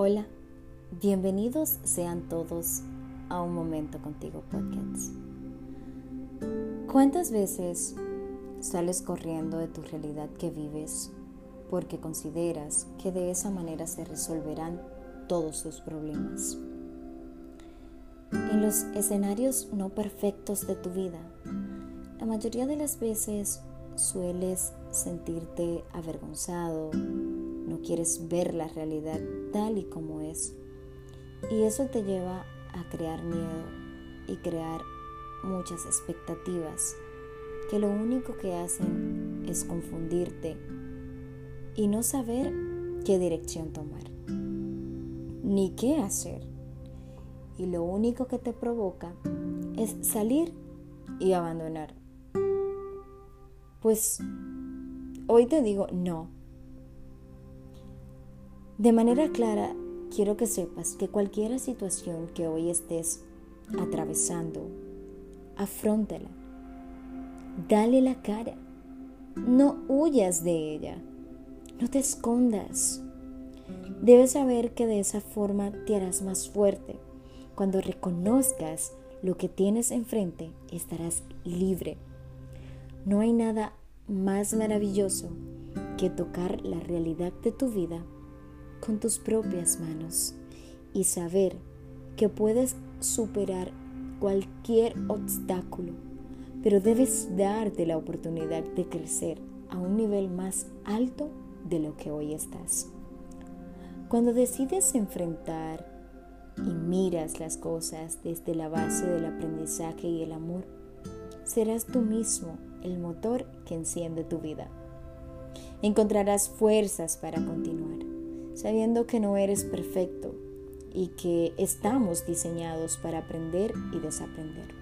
Hola, bienvenidos sean todos a Un Momento Contigo Podcast. ¿Cuántas veces sales corriendo de tu realidad que vives porque consideras que de esa manera se resolverán todos tus problemas? En los escenarios no perfectos de tu vida, la mayoría de las veces sueles sentirte avergonzado, no quieres ver la realidad tal y como es. Y eso te lleva a crear miedo y crear muchas expectativas que lo único que hacen es confundirte y no saber qué dirección tomar, ni qué hacer. Y lo único que te provoca es salir y abandonar. Pues hoy te digo no. De manera clara, quiero que sepas que cualquier situación que hoy estés atravesando, afrontala. Dale la cara. No huyas de ella. No te escondas. Debes saber que de esa forma te harás más fuerte. Cuando reconozcas lo que tienes enfrente, estarás libre no hay nada más maravilloso que tocar la realidad de tu vida con tus propias manos y saber que puedes superar cualquier obstáculo, pero debes darte la oportunidad de crecer a un nivel más alto de lo que hoy estás. Cuando decides enfrentar y miras las cosas desde la base del aprendizaje y el amor, serás tú mismo el motor que enciende tu vida. Encontrarás fuerzas para continuar, sabiendo que no eres perfecto y que estamos diseñados para aprender y desaprender.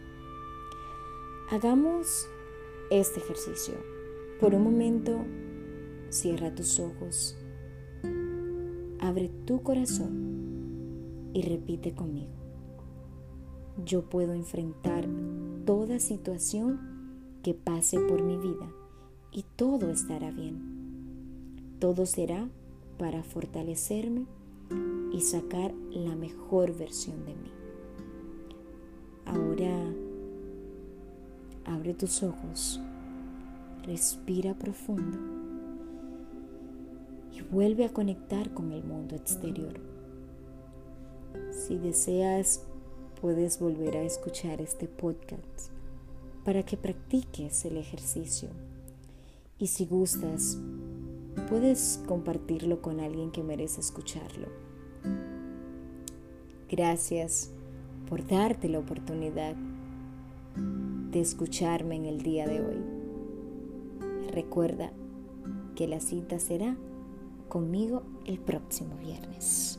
Hagamos este ejercicio. Por un momento, cierra tus ojos, abre tu corazón y repite conmigo. Yo puedo enfrentar toda situación que pase por mi vida y todo estará bien. Todo será para fortalecerme y sacar la mejor versión de mí. Ahora abre tus ojos, respira profundo y vuelve a conectar con el mundo exterior. Si deseas, puedes volver a escuchar este podcast para que practiques el ejercicio. Y si gustas, puedes compartirlo con alguien que merece escucharlo. Gracias por darte la oportunidad de escucharme en el día de hoy. Recuerda que la cita será conmigo el próximo viernes.